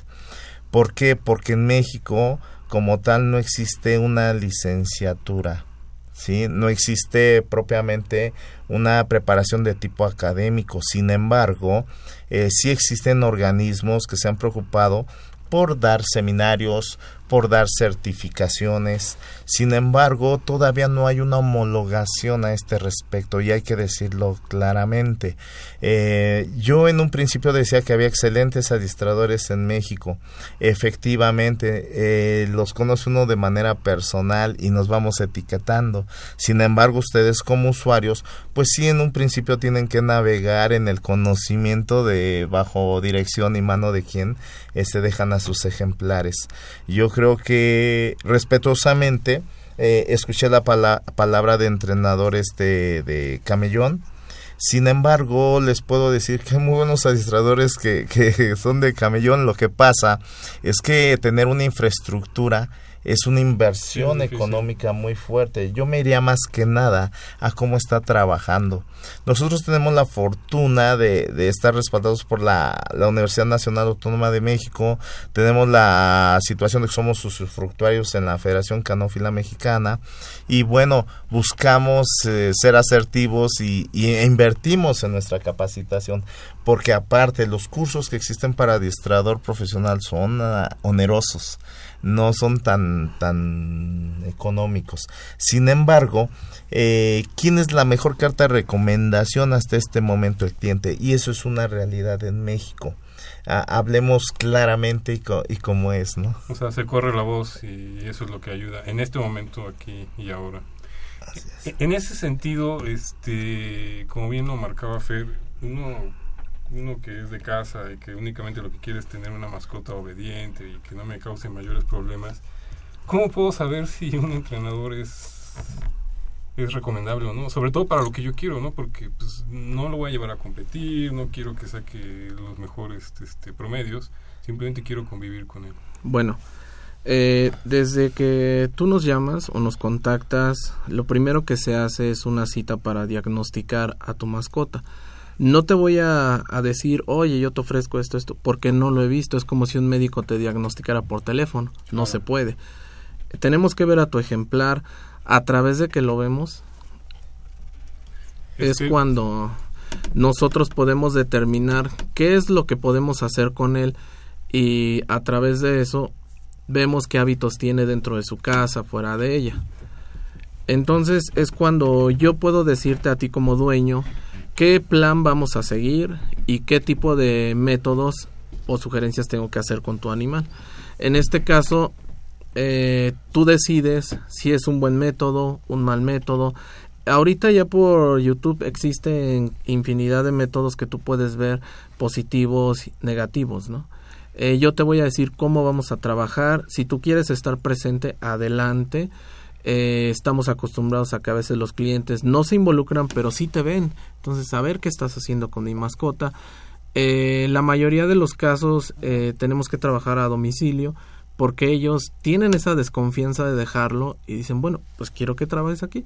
¿Por qué? Porque en México como tal no existe una licenciatura. ¿sí? No existe propiamente una preparación de tipo académico. Sin embargo, eh, sí existen organismos que se han preocupado por dar seminarios, por dar certificaciones. Sin embargo, todavía no hay una homologación a este respecto y hay que decirlo claramente. Eh, yo en un principio decía que había excelentes administradores en México. Efectivamente, eh, los conoce uno de manera personal y nos vamos etiquetando. Sin embargo, ustedes como usuarios, pues sí en un principio tienen que navegar en el conocimiento de bajo dirección y mano de quien se este, dejan a sus ejemplares. Yo creo que respetuosamente eh, escuché la palabra de entrenadores de, de camellón. Sin embargo, les puedo decir que hay muy buenos administradores que, que son de camellón. Lo que pasa es que tener una infraestructura es una inversión Sí, es difícil. económica muy fuerte. Yo me iría más que nada a cómo está trabajando. Nosotros tenemos la fortuna de, de estar respaldados por la, la Universidad Nacional Autónoma de México. Tenemos la situación de que somos usufructuarios en la Federación Canófila Mexicana. Y bueno, buscamos eh, ser asertivos y, y invertimos en nuestra capacitación. Porque aparte, los cursos que existen para adiestrador profesional son ah, onerosos no son tan tan económicos. Sin embargo, eh, ¿quién es la mejor carta de recomendación hasta este momento el cliente? Y eso es una realidad en México. Ah, hablemos claramente y, co- y como es, ¿no? O sea, se corre la voz y eso es lo que ayuda en este momento, aquí y ahora. E- En ese sentido, este, como bien lo marcaba Fer, uno, uno que es de casa y que únicamente lo que quiere es tener una mascota obediente y que no me cause mayores problemas, ¿cómo puedo saber si un entrenador es, es recomendable o no? Sobre todo para lo que yo quiero, ¿no? Porque pues, no lo voy a llevar a competir, no quiero que saque los mejores este, promedios, simplemente quiero convivir con él. Bueno, eh, desde que tú nos llamas o nos contactas, lo primero que se hace es una cita para diagnosticar a tu mascota. No te voy a, a decir, oye, yo te ofrezco esto, esto, porque no lo he visto. Es como si un médico te diagnosticara por teléfono. No se puede. Tenemos que ver a tu ejemplar a través de que lo vemos. Es cuando nosotros podemos determinar qué es lo que podemos hacer con él y a través de eso vemos qué hábitos tiene dentro de su casa, fuera de ella. Entonces es cuando yo puedo decirte a ti como dueño qué plan vamos a seguir y qué tipo de métodos o sugerencias tengo que hacer con tu animal. En este caso, eh, tú decides si es un buen método, un mal método. Ahorita ya por YouTube existen infinidad de métodos que tú puedes ver positivos negativos, ¿no? Eh, yo te voy a decir cómo vamos a trabajar. Si tú quieres estar presente, adelante. Eh, estamos acostumbrados a que a veces los clientes no se involucran, pero sí te ven. Entonces, saber qué estás haciendo con mi mascota. Eh, la mayoría de los casos eh, tenemos que trabajar a domicilio porque ellos tienen esa desconfianza de dejarlo y dicen, bueno, pues quiero que trabajes aquí.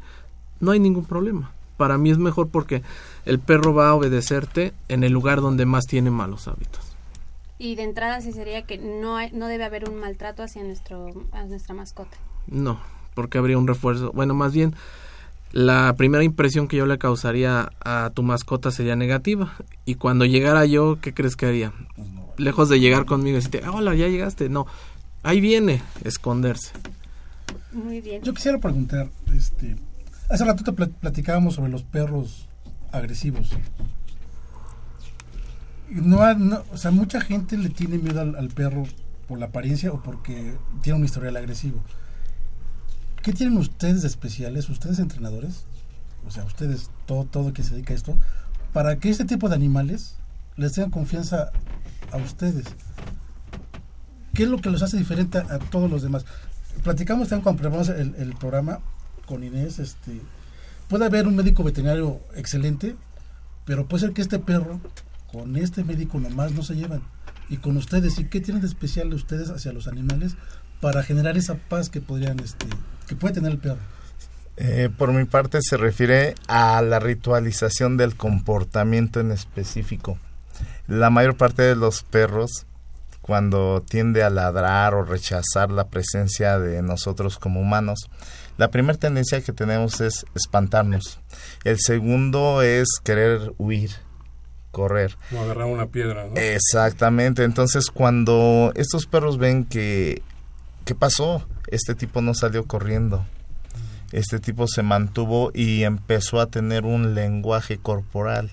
No hay ningún problema. Para mí es mejor porque el perro va a obedecerte en el lugar donde más tiene malos hábitos. Y de entrada sí sería que no, hay- no debe haber un maltrato hacia nuestro, a nuestra mascota. No, porque habría un refuerzo. Bueno, más bien, la primera impresión que yo le causaría a tu mascota sería negativa. Y cuando llegara yo, ¿qué crees que haría? Lejos de llegar conmigo y decirte, "Ah, hola, ya llegaste. No, ahí viene, esconderse. Muy bien. Yo quisiera preguntar, este, hace rato te pla- platicábamos sobre los perros agresivos. No- o sea, mucha gente le tiene miedo al, al perro por la apariencia o porque tiene un historial agresivo. ¿Qué tienen ustedes de especiales, ustedes entrenadores? O sea, ustedes, todo, todo que se dedica a esto, para que este tipo de animales les tengan confianza a ustedes. ¿Qué es lo que los hace diferente a, todos los demás? Platicamos también cuando preparamos el, programa con Inés, este, puede haber un médico veterinario excelente, pero puede ser que este perro con este médico nomás no se llevan. Y con ustedes, ¿y qué tienen de especial de ustedes hacia los animales para generar esa paz que podrían, este, que puede tener el perro? Eh, por mi parte se refiere a la ritualización del comportamiento en específico. La mayor parte de los perros, cuando tiende a ladrar o rechazar la presencia de nosotros como humanos, la primera tendencia que tenemos es espantarnos. El segundo es querer huir, correr. Como agarrar una piedra, ¿no? Exactamente. Entonces, cuando estos perros ven que, ¿qué pasó? Este tipo no salió corriendo. Este tipo se mantuvo y empezó a tener un lenguaje corporal.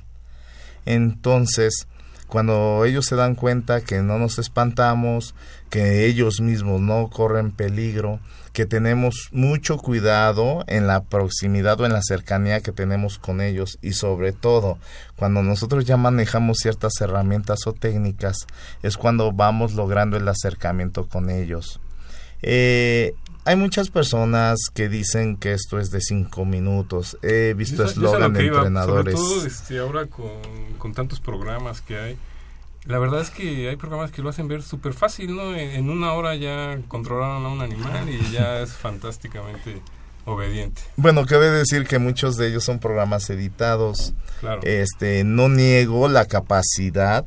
Entonces, cuando ellos se dan cuenta que no nos espantamos, que ellos mismos no corren peligro, que tenemos mucho cuidado en la proximidad o en la cercanía que tenemos con ellos y sobre todo cuando nosotros ya manejamos ciertas herramientas o técnicas es cuando vamos logrando el acercamiento con ellos. Eh, hay muchas personas que dicen que esto es de cinco minutos. He visto eslogan de entrenadores. Sobre todo este, ahora con, con tantos programas que hay, La verdad es que hay programas que lo hacen ver súper fácil, ¿no? En, en una hora ya controlaron a un animal y ya es fantásticamente obediente. Bueno, cabe decir que muchos de ellos son programas editados. Claro. Este, no niego la capacidad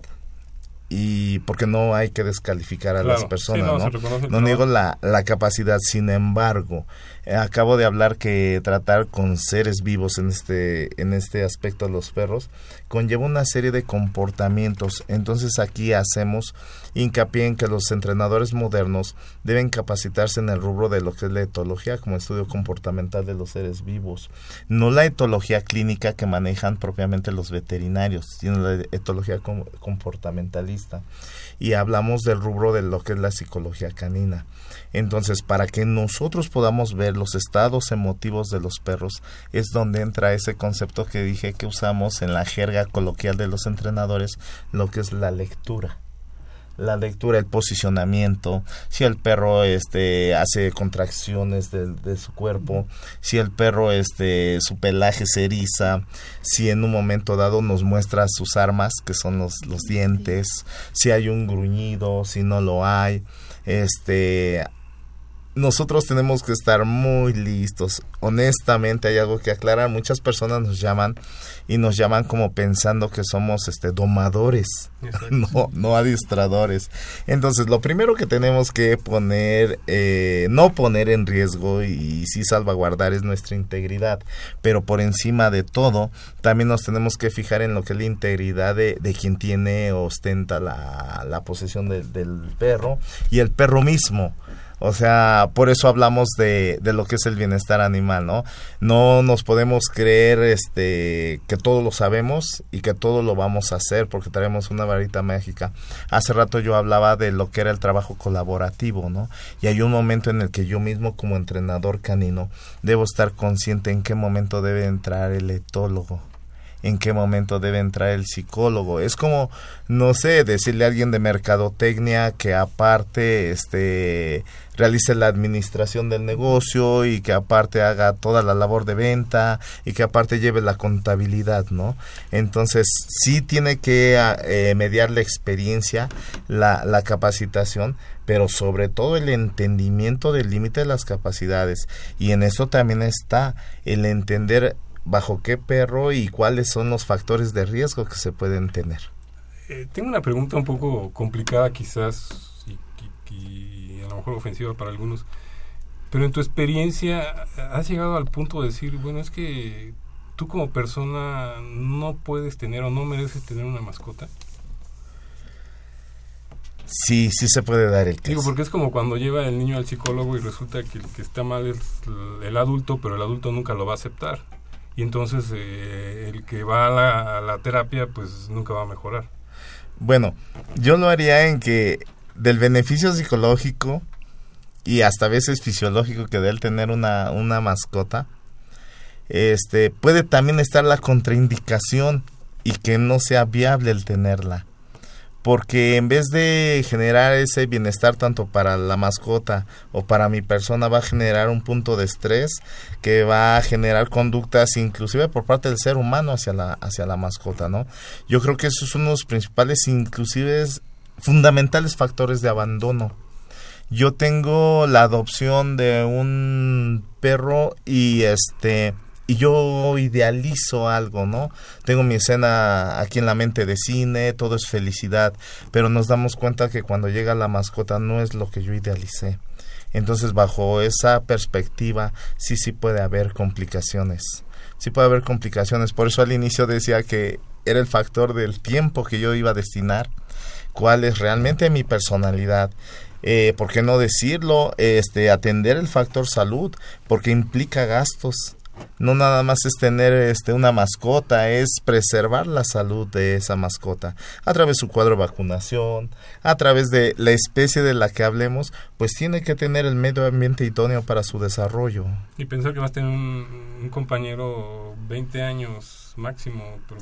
y porque no hay que descalificar a Claro, las personas, sí, no, ¿no? No niego la, la capacidad, sin embargo, acabo de hablar que tratar con seres vivos en este en este aspecto de los perros conlleva una serie de comportamientos. Entonces aquí hacemos hincapié en que los entrenadores modernos deben capacitarse en el rubro de lo que es la etología como estudio comportamental de los seres vivos, no la etología clínica que manejan propiamente los veterinarios, sino la etología com- comportamentalista. Y hablamos del rubro de lo que es la psicología canina. Entonces, para que nosotros podamos ver los estados emotivos de los perros, es donde entra ese concepto que dije que usamos en la jerga coloquial de los entrenadores, lo que es la lectura. La lectura, el posicionamiento, si el perro este hace contracciones de, su cuerpo, si el perro este su pelaje se eriza, si en un momento dado nos muestra sus armas, que son los, los dientes, si hay un gruñido, si no lo hay, este nosotros tenemos que estar muy listos. Honestamente hay algo que aclarar. Muchas personas nos llaman y nos llaman como pensando que somos este domadores, no, no adiestradores. Entonces lo primero que tenemos que poner, eh, no poner en riesgo y sí salvaguardar es nuestra integridad. Pero por encima de todo, también nos tenemos que fijar en lo que es la integridad de, de quien tiene o ostenta la, la posesión de- del perro y el perro mismo. O sea, por eso hablamos de, de lo que es el bienestar animal, ¿no? No nos podemos creer este que todo lo sabemos y que todo lo vamos a hacer porque traemos una varita mágica. Hace rato yo hablaba de lo que era el trabajo colaborativo, ¿no? Y hay un momento en el que yo mismo como entrenador canino debo estar consciente en qué momento debe entrar el etólogo en qué momento debe entrar el psicólogo. Es como, no sé, decirle a alguien de mercadotecnia que aparte este realice la administración del negocio y que aparte haga toda la labor de venta y que aparte lleve la contabilidad, ¿no? Entonces, sí tiene que ah, eh, mediar la experiencia, la, la capacitación, pero sobre todo el entendimiento del límite de las capacidades. Y en eso también está el entender bajo qué perro y cuáles son los factores de riesgo que se pueden tener. Eh, tengo una pregunta un poco complicada quizás y, y- y a lo mejor ofensiva para algunos. Pero en tu experiencia, ¿has llegado al punto de decir, bueno, es que tú como persona no puedes tener o no mereces tener una mascota? Sí, sí se puede dar el Digo, caso. porque es como cuando lleva el niño al psicólogo y resulta que el que está mal es el adulto, pero el adulto nunca lo va a aceptar. Y entonces eh, el que va a la, terapia, pues nunca va a mejorar. Bueno, yo lo haría en que del beneficio psicológico y hasta a veces fisiológico que da el tener una, una mascota, este puede también estar la contraindicación y que no sea viable el tenerla. Porque en vez de generar ese bienestar tanto para la mascota o para mi persona, va a generar un punto de estrés que va a generar conductas inclusive por parte del ser humano hacia la, hacia la mascota, ¿no? Yo creo que esos son uno de los principales, inclusive fundamentales factores de abandono. Yo tengo la adopción de un perro y este y yo idealizo algo, ¿no? Tengo mi escena aquí en la mente de cine, todo es felicidad, pero nos damos cuenta que cuando llega la mascota no es lo que yo idealicé. Entonces, bajo esa perspectiva, sí, sí puede haber complicaciones. Sí puede haber complicaciones. Por eso al inicio decía que era el factor del tiempo que yo iba a destinar, cuál es realmente mi personalidad. Eh, ¿Por qué no decirlo? Este, atender el factor salud, porque implica gastos no nada más es tener este una mascota, es preservar la salud de esa mascota a través de su cuadro de vacunación, a través de la especie de la que hablemos, pues tiene que tener el medio ambiente idóneo para su desarrollo. Y pensar que vas a tener un, un compañero 20 años máximo, pero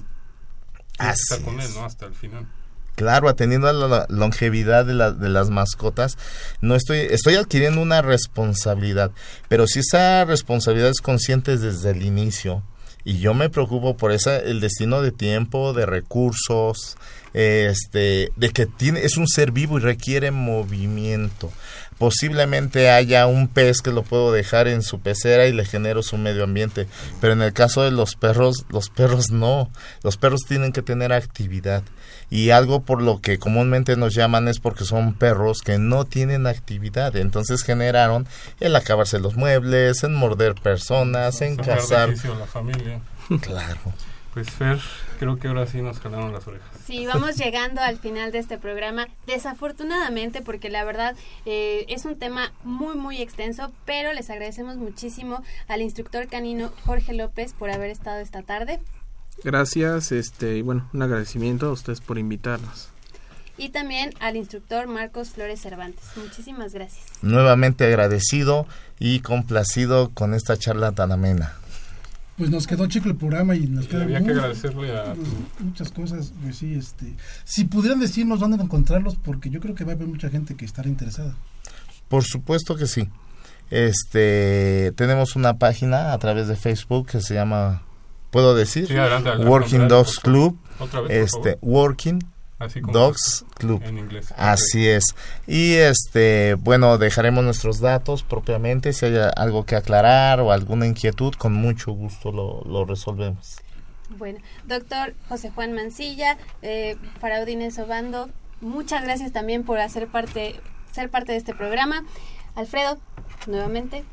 estar con él. ¿no? Hasta el final. Claro, atendiendo a la longevidad de, de las mascotas, no estoy, estoy adquiriendo una responsabilidad, pero si esa responsabilidad es consciente desde el inicio, y yo me preocupo por esa, el destino de tiempo, de recursos, este, de que tiene, es un ser vivo y requiere movimiento. Posiblemente haya un pez que lo puedo dejar en su pecera y le genero su medio ambiente, pero en el caso de los perros, los perros no, los perros tienen que tener actividad y algo por lo que comúnmente nos llaman es porque son perros que no tienen actividad, entonces generaron el acabarse los muebles, en morder personas, en cazar. la familia. Claro. Pues Fer, creo que ahora sí nos jalaron las orejas. Sí, vamos llegando al final de este programa, desafortunadamente porque la verdad eh, es un tema muy muy extenso, pero les agradecemos muchísimo al instructor canino Jorge López por haber estado esta tarde Gracias, este, y bueno, un agradecimiento a ustedes por invitarnos. y también al instructor Marcos Flores Cervantes. Muchísimas gracias. Nuevamente agradecido y complacido con esta charla tan amena. Pues nos quedó chico el programa y nos queda Había que agradecerle a tu- muchas cosas. Pues sí, este, si pudieran decirnos dónde encontrarlos, porque yo creo que va a haber mucha gente que estará interesada. Por supuesto que sí. Este, tenemos una página a través de Facebook que se llama, ¿puedo decir? Sí, adelante, adelante, Working adelante, Dogs. Club. Otra vez, por este, favor. Working Así como Dogs Club. en inglés. Así es. Y este, bueno, dejaremos nuestros datos propiamente. Si hay algo que aclarar o alguna inquietud, con mucho gusto lo, lo resolvemos. Bueno, doctor José Juan Mancilla, eh, Faraudines Obando, muchas gracias también por hacer parte, ser parte de este programa. Alfredo, nuevamente,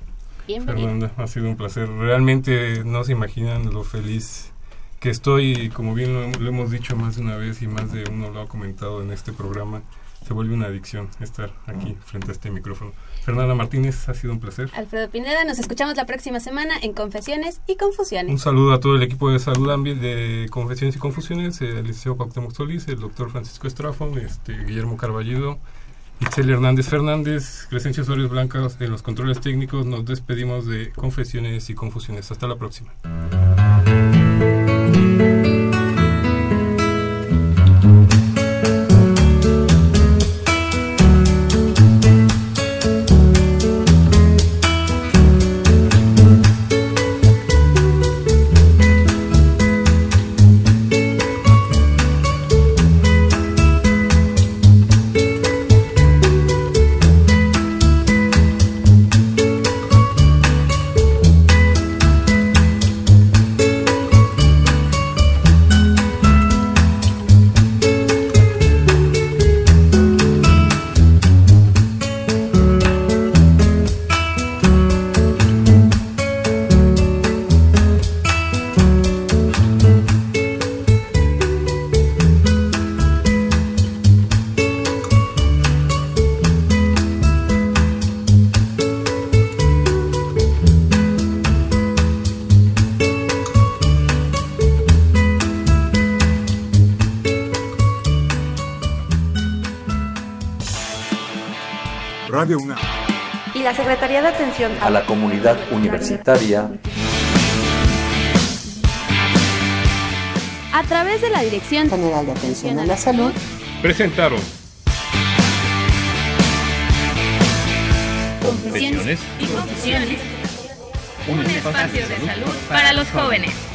bienvenido. Fernanda, ha sido un placer. Realmente no se imaginan lo feliz que estoy, como bien lo, lo hemos dicho más de una vez y más de uno lo ha comentado en este programa, se vuelve una adicción estar aquí frente a este micrófono. Fernanda Martínez, ha sido un placer. Alfredo Pineda, nos escuchamos la próxima semana en Confesiones y Confusiones. Un saludo a todo el equipo de salud ambi- de Confesiones y Confusiones, el liceo Cuauhtémoc Solís, el doctor Francisco Estrafón, este, Guillermo Carballido, Itzel Hernández Fernández, Crescencio Suárez Blancas en los controles técnicos. Nos despedimos de Confesiones y Confusiones. Hasta la próxima. Atención a la comunidad universitaria. A través de la Dirección General de Atención a la Salud. Presentaron Confesiones y Confusiones. Un espacio de salud para los jóvenes.